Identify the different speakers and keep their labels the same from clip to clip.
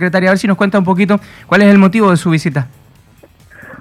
Speaker 1: Secretaria, a ver si nos cuenta un poquito cuál es el motivo de su visita.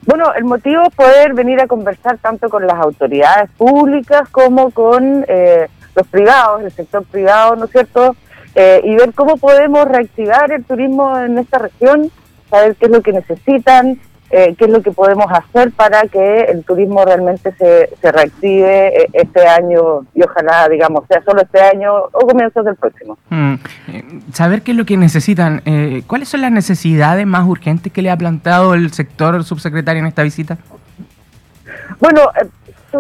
Speaker 2: Bueno, el motivo es poder venir a conversar tanto con las autoridades públicas como con eh, los privados, el sector privado, ¿no es cierto? Eh, y ver cómo podemos reactivar el turismo en esta región, saber qué es lo que necesitan, eh, qué es lo que podemos hacer para que el turismo realmente se, se reactive eh, este año y ojalá, digamos, sea solo este año o comienzos del próximo.
Speaker 1: Mm, eh, saber qué es lo que necesitan. ¿Cuáles son las necesidades más urgentes que le ha planteado el sector subsecretario en esta visita?
Speaker 2: Bueno,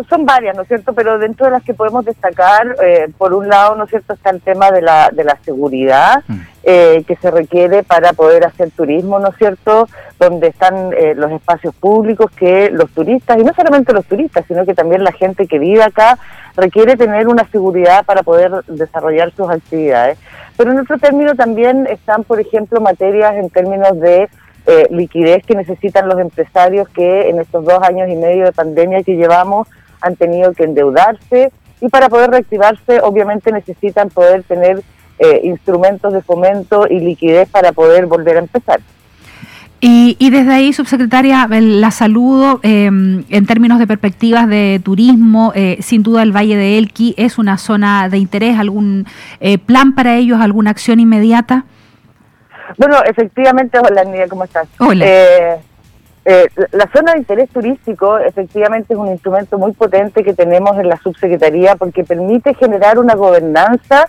Speaker 2: son varias, ¿no es cierto? Pero dentro de las que podemos destacar, eh, por un lado, ¿no es cierto?, está el tema de la, de la seguridad mm. eh, que se requiere para poder hacer turismo, ¿no es cierto?, donde están eh, los espacios públicos que los turistas, y no solamente los turistas, sino que también la gente que vive acá, requiere tener una seguridad para poder desarrollar sus actividades. Pero en otro término también están, por ejemplo, materias en términos de liquidez que necesitan los empresarios que en estos dos años y medio de pandemia que llevamos han tenido que endeudarse y para poder reactivarse obviamente necesitan poder tener eh, instrumentos de fomento y liquidez para poder volver a empezar.
Speaker 3: Y, y desde ahí, subsecretaria, la saludo em, en términos de perspectivas de turismo. Eh, sin duda, el Valle de Elqui es una zona de interés. ¿Algún eh, plan para ellos? ¿Alguna acción inmediata?
Speaker 2: Bueno, efectivamente, hola, Nidia, ¿cómo estás?
Speaker 3: Hola.
Speaker 2: Eh, la zona de interés turístico efectivamente es un instrumento muy potente que tenemos en la subsecretaría porque permite generar una gobernanza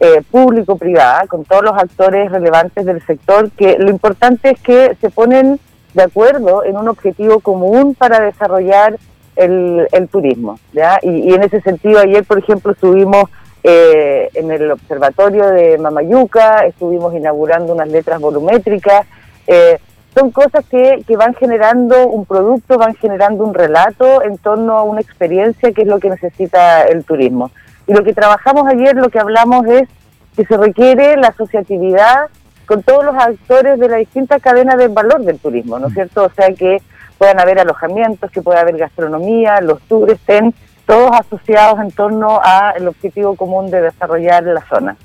Speaker 2: eh, público-privada con todos los actores relevantes del sector, que lo importante es que se ponen de acuerdo en un objetivo común para desarrollar el, turismo. ¿ya? Y, en ese sentido, ayer, por ejemplo, estuvimos eh, en el observatorio de Mamayuca, estuvimos inaugurando unas letras volumétricas. Eh, son cosas que, que van generando un producto, van generando un relato en torno a una experiencia que es lo que necesita el turismo. Y lo que trabajamos ayer, lo que hablamos es que se requiere la asociatividad con todos los actores de la distinta cadena de valor del turismo, ¿no es cierto? O sea, que puedan haber alojamientos, que pueda haber gastronomía, los tours estén todos asociados en torno al objetivo común de desarrollar la zona.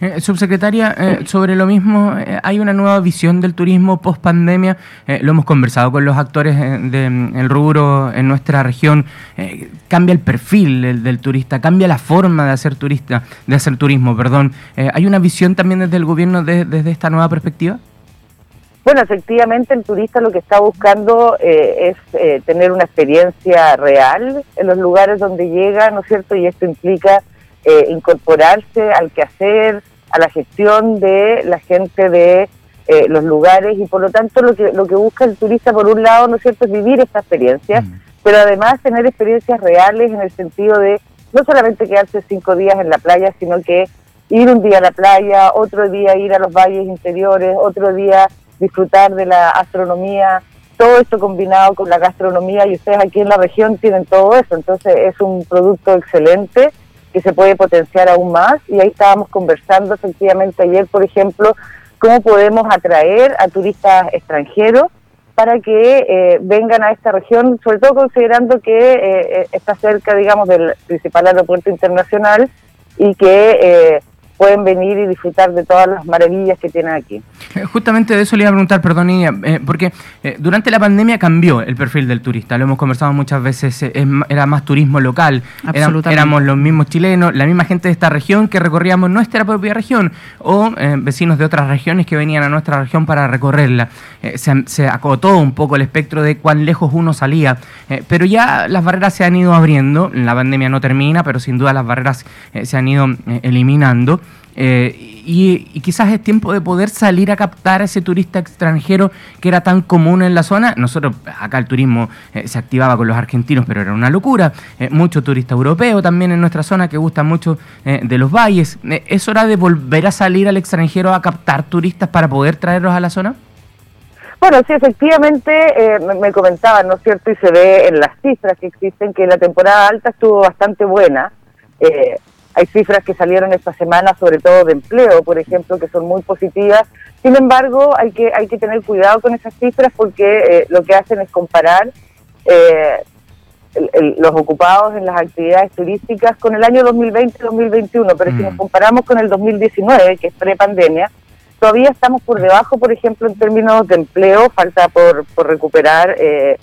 Speaker 1: Eh, subsecretaria, eh, sobre lo mismo, eh, hay una nueva visión del turismo post pandemia. lo hemos conversado con los actores del rubro en nuestra región. cambia el perfil del, turista, cambia la forma de hacer turista, de hacer turismo, perdón. ¿Hay una visión también desde el gobierno desde esta nueva perspectiva?
Speaker 2: Bueno, efectivamente el turista lo que está buscando es tener una experiencia real en los lugares donde llega, ¿no es cierto? Y esto implica incorporarse al quehacer, a la gestión de la gente de eh, los lugares y por lo tanto lo que lo que busca el turista por un lado no es cierto es vivir esta experiencia mm. pero además tener experiencias reales en el sentido de no solamente quedarse cinco días en la playa sino que ir un día a la playa otro día ir a los valles interiores otro día disfrutar de la astronomía todo esto combinado con la gastronomía y ustedes aquí en la región tienen todo eso. Entonces es un producto excelente que se puede potenciar aún más. Y ahí estábamos conversando efectivamente ayer, por ejemplo, cómo podemos atraer a turistas extranjeros para que eh, vengan a esta región, sobre todo considerando que eh, eh, está cerca, digamos, del principal aeropuerto internacional y que pueden venir y disfrutar de todas las maravillas que tienen aquí.
Speaker 1: Eh, justamente de eso le iba a preguntar, perdón, eh, porque eh, durante la pandemia cambió el perfil del turista, lo hemos conversado muchas veces, era más turismo local, éramos los mismos chilenos, la misma gente de esta región que recorríamos nuestra propia región, o vecinos de otras regiones que venían a nuestra región para recorrerla. Se, se, acotó un poco el espectro de cuán lejos uno salía, pero ya las barreras se han ido abriendo, la pandemia no termina, pero sin duda las barreras se han ido eliminando. Eh, y, quizás es tiempo de poder salir a captar a ese turista extranjero que era tan común en la zona. Nosotros, acá el turismo eh, se activaba con los argentinos, pero era una locura. Eh, mucho turista europeo también en nuestra zona que gusta mucho de los valles. ¿Es hora de volver a salir al extranjero a captar turistas para poder traerlos a la zona?
Speaker 2: Bueno, sí, efectivamente, me, comentaban, ¿no es cierto? Y se ve en las cifras que existen que la temporada alta estuvo bastante buena. Eh, hay cifras que salieron esta semana, sobre todo de empleo, por ejemplo, que son muy positivas. Sin embargo, hay que, hay que tener cuidado con esas cifras porque eh, lo que hacen es comparar eh, los ocupados en las actividades turísticas con el año 2020-2021. Pero si nos mm. comparamos con el 2019, que es pre-pandemia, todavía estamos por debajo, por ejemplo, en términos de empleo, falta por, por recuperar eh,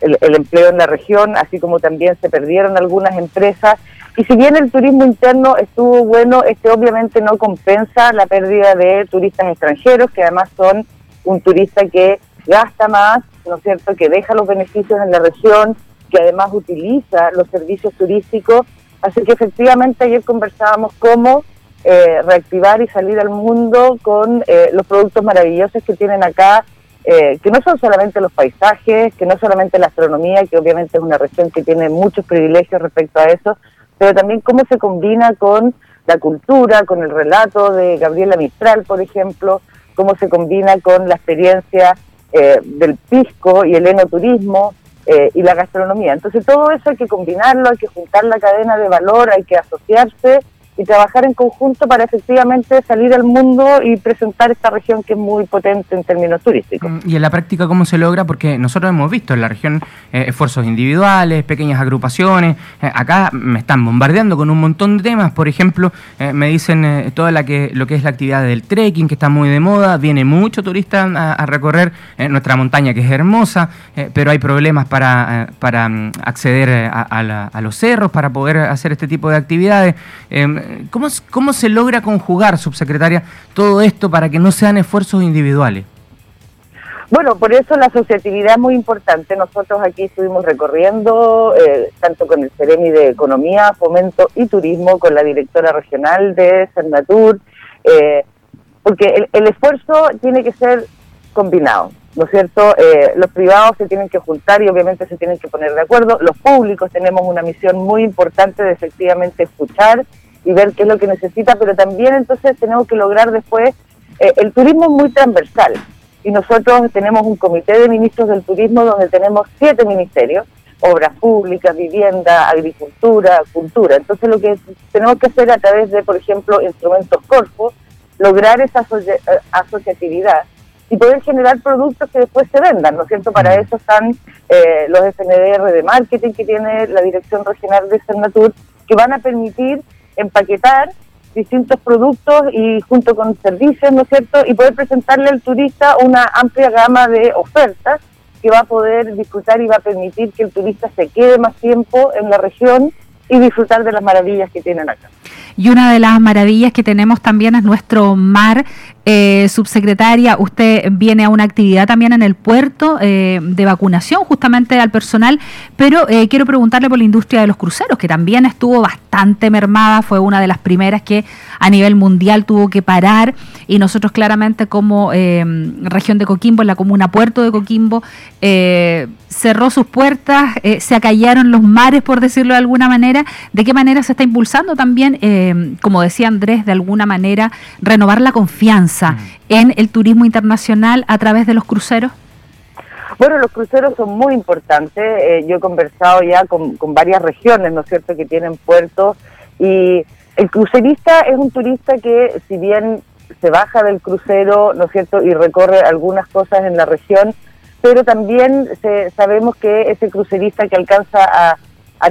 Speaker 2: el, el, empleo en la región, así como también se perdieron algunas empresas. Y si bien el turismo interno estuvo bueno, este obviamente no compensa la pérdida de turistas extranjeros, que además son un turista que gasta más, ¿no es cierto?, que deja los beneficios en la región, que además utiliza los servicios turísticos. Así que efectivamente ayer conversábamos cómo eh, reactivar y salir al mundo con eh, los productos maravillosos que tienen acá, eh, que no son solamente los paisajes, que no solamente la astronomía, que obviamente es una región que tiene muchos privilegios respecto a eso, pero también cómo se combina con la cultura, con el relato de Gabriela Mistral, por ejemplo, cómo se combina con la experiencia del pisco y el enoturismo, eh, y la gastronomía. Entonces todo eso hay que combinarlo, hay que juntar la cadena de valor, hay que asociarse y trabajar en conjunto para efectivamente salir al mundo y presentar esta región que es muy potente en términos turísticos.
Speaker 1: Mm, ¿Y en la práctica cómo se logra? Porque nosotros hemos visto en la región eh, esfuerzos individuales, pequeñas agrupaciones. Eh, acá me están bombardeando con un montón de temas. Por ejemplo, eh, me dicen toda la que, lo que es la actividad del trekking, que está muy de moda. Viene mucho turista a, recorrer nuestra montaña, que es hermosa, pero hay problemas para, para mm, acceder a, a, los cerros, para poder hacer este tipo de actividades. ¿Cómo, ¿Cómo se logra conjugar, subsecretaria, todo esto para que no sean esfuerzos individuales?
Speaker 2: Bueno, por eso la asociatividad es muy importante. Nosotros aquí estuvimos recorriendo, eh, tanto con el Ceremi de Economía, Fomento y Turismo, con la directora regional de Cernatur, eh, porque el, esfuerzo tiene que ser combinado, ¿no es cierto? Eh, los privados se tienen que juntar y obviamente se tienen que poner de acuerdo. Los públicos tenemos una misión muy importante de efectivamente escuchar y ver qué es lo que necesita, pero también entonces tenemos que lograr después, eh, el turismo es muy transversal y nosotros tenemos un comité de ministros del turismo donde tenemos siete ministerios, obras públicas, vivienda, agricultura, cultura. Entonces lo que tenemos que hacer a través de, por ejemplo, instrumentos Corfo, lograr esa eh, asociatividad y poder generar productos que después se vendan, ¿no es cierto? Para eso están eh, los FNDR de marketing que tiene la Dirección Regional de Cernatur, que van a permitir empaquetar distintos productos y junto con servicios, ¿no es cierto? Y poder presentarle al turista una amplia gama de ofertas que va a poder disfrutar y va a permitir que el turista se quede más tiempo en la región y disfrutar de las maravillas que tienen acá.
Speaker 3: Y una de las maravillas que tenemos también es nuestro mar. Eh, subsecretaria, usted viene a una actividad también en el puerto eh, de vacunación justamente al personal, pero eh, quiero preguntarle por la industria de los cruceros, que también estuvo bastante mermada, fue una de las primeras que a nivel mundial tuvo que parar y nosotros claramente como región de Coquimbo, en la comuna Puerto de Coquimbo, cerró sus puertas, se acallaron los mares, por decirlo de alguna manera. ¿De qué manera se está impulsando también? Eh, como decía Andrés, de alguna manera renovar la confianza mm. en el turismo internacional a través de los cruceros?
Speaker 2: Bueno, los cruceros son muy importantes. Eh, yo he conversado ya con, varias regiones, ¿no es cierto?, que tienen puertos. Y el crucerista es un turista que, si bien se baja del crucero, ¿no es cierto?, y recorre algunas cosas en la región, pero también sabemos que ese crucerista que alcanza a,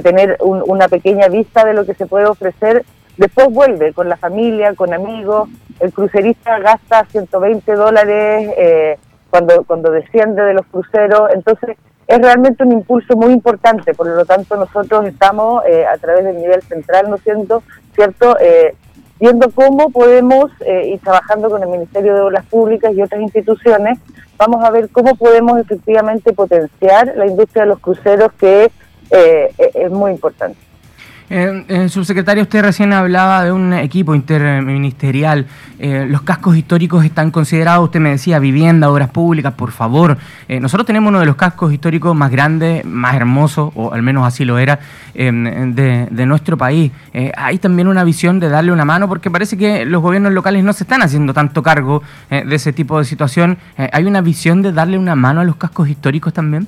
Speaker 2: tener una pequeña vista de lo que se puede ofrecer, Después vuelve con la familia, con amigos. El crucerista gasta 120 dólares eh, cuando, cuando desciende de los cruceros. Entonces, es realmente un impulso muy importante. Por lo tanto, nosotros estamos eh, a través del nivel central, ¿no siento, cierto? Eh, viendo cómo podemos ir trabajando con el Ministerio de Obras Públicas y otras instituciones. Vamos a ver cómo podemos efectivamente potenciar la industria de los cruceros, que es muy importante.
Speaker 1: Eh, eh, subsecretario, usted recién hablaba de un equipo interministerial. Eh, los cascos históricos están considerados, usted me decía, vivienda, obras públicas, por favor. Eh, nosotros tenemos uno de los cascos históricos más grandes, más hermosos, o al menos así lo era, de, de, nuestro país. hay también una visión de darle una mano, porque parece que los gobiernos locales no se están haciendo tanto cargo de ese tipo de situación. ¿Hay una visión de darle una mano a los cascos históricos también?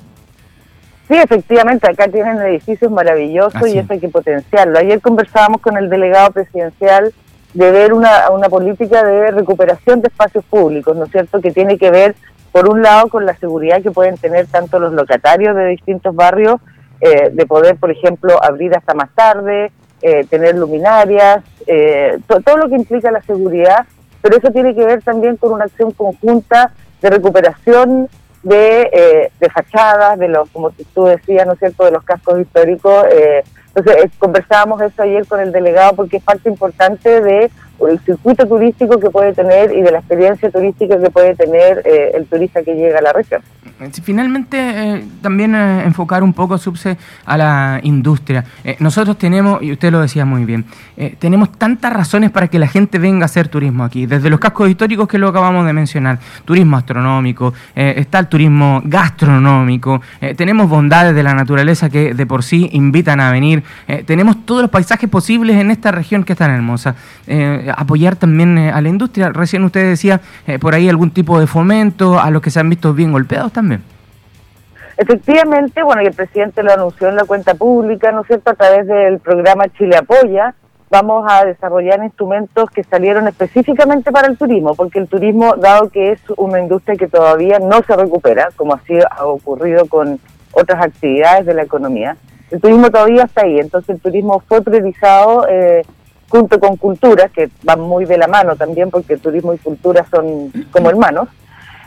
Speaker 2: Sí, efectivamente, acá tienen edificios maravillosos y eso hay que potenciarlo. Ayer conversábamos con el delegado presidencial de ver una, una política de recuperación de espacios públicos, ¿no es cierto?, que tiene que ver, por un lado, con la seguridad que pueden tener tanto los locatarios de distintos barrios, eh, de poder, por ejemplo, abrir hasta más tarde, eh, tener luminarias, eh, todo lo que implica la seguridad, pero eso tiene que ver también con una acción conjunta de recuperación de, eh, de fachadas, de los, como tú decías, ¿no es cierto?, de los cascos históricos. Eh, entonces, conversábamos eso ayer con el delegado porque es parte importante de el circuito turístico que puede tener y de la experiencia turística que puede tener eh, el turista que llega a la región.
Speaker 1: Finalmente, eh, también eh, enfocar un poco, Subse, a la industria. nosotros tenemos, y usted lo decía muy bien, tenemos tantas razones para que la gente venga a hacer turismo aquí, desde los cascos históricos que lo acabamos de mencionar, turismo astronómico, está el turismo gastronómico, tenemos bondades de la naturaleza que de por sí invitan a venir, tenemos todos los paisajes posibles en esta región que es tan hermosa apoyar también eh, a la industria. Recién usted decía eh, por ahí algún tipo de fomento a los que se han visto bien golpeados también.
Speaker 2: Efectivamente, bueno, y el presidente lo anunció en la cuenta pública, ¿no es cierto?, a través del programa Chile Apoya, vamos a desarrollar instrumentos que salieron específicamente para el turismo, porque el turismo, dado que es una industria que todavía no se recupera, como así ha ocurrido con otras actividades de la economía, el turismo todavía está ahí, entonces el turismo fue priorizado eh, junto con cultura, que van muy de la mano también, porque turismo y cultura son como hermanos.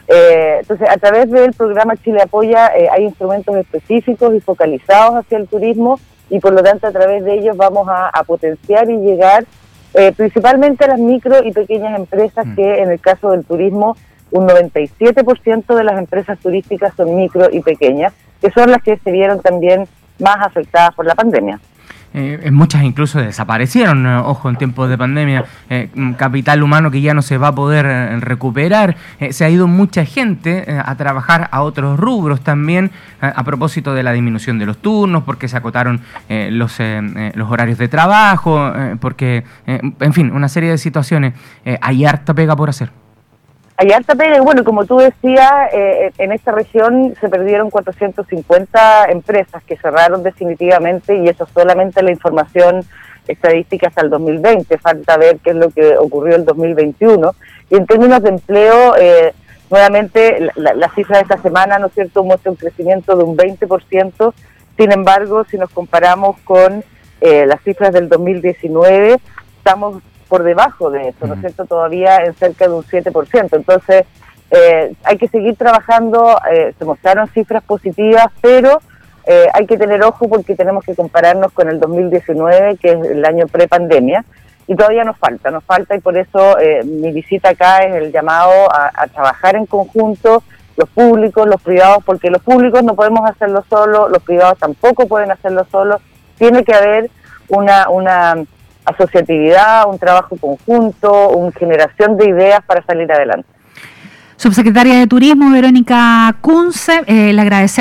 Speaker 2: Eh, entonces, a través del programa Chile Apoya eh, hay instrumentos específicos y focalizados hacia el turismo y por lo tanto a través de ellos vamos a, potenciar y llegar eh, principalmente a las micro y pequeñas empresas mm. que en el caso del turismo un 97% de las empresas turísticas son micro y pequeñas, que son las que se vieron también más afectadas por la pandemia.
Speaker 1: Eh, muchas incluso desaparecieron, eh, ojo, en tiempos de pandemia, eh, capital humano que ya no se va a poder recuperar. se ha ido mucha gente a trabajar a otros rubros también, a propósito de la disminución de los turnos, porque se acotaron los, los horarios de trabajo, porque, en fin, una serie de situaciones. hay harta pega por hacer.
Speaker 2: Hay alta pega y bueno, como tú decías, eh, en esta región se perdieron 450 empresas que cerraron definitivamente y eso solamente la información estadística hasta el 2020. Falta ver qué es lo que ocurrió el 2021. Y en términos de empleo, eh, nuevamente la, cifra de esta semana, ¿no es cierto?, muestra un crecimiento de un 20%. Sin embargo, si nos comparamos con eh, las cifras del 2019, estamos por debajo de eso, ¿no es cierto? Todavía en cerca de un 7%. Entonces, eh, hay que seguir trabajando, eh, se mostraron cifras positivas, pero eh, hay que tener ojo porque tenemos que compararnos con el 2019, que es el año pre-pandemia, y todavía nos falta, nos falta y por eso mi visita acá es el llamado a, trabajar en conjunto, los públicos, los privados, porque los públicos no podemos hacerlo solo, los privados tampoco pueden hacerlo solo, tiene que haber una, una asociatividad, un trabajo conjunto, una generación de ideas para salir adelante.
Speaker 3: Subsecretaria de Turismo, Verónica Kunze, eh, le agradecemos.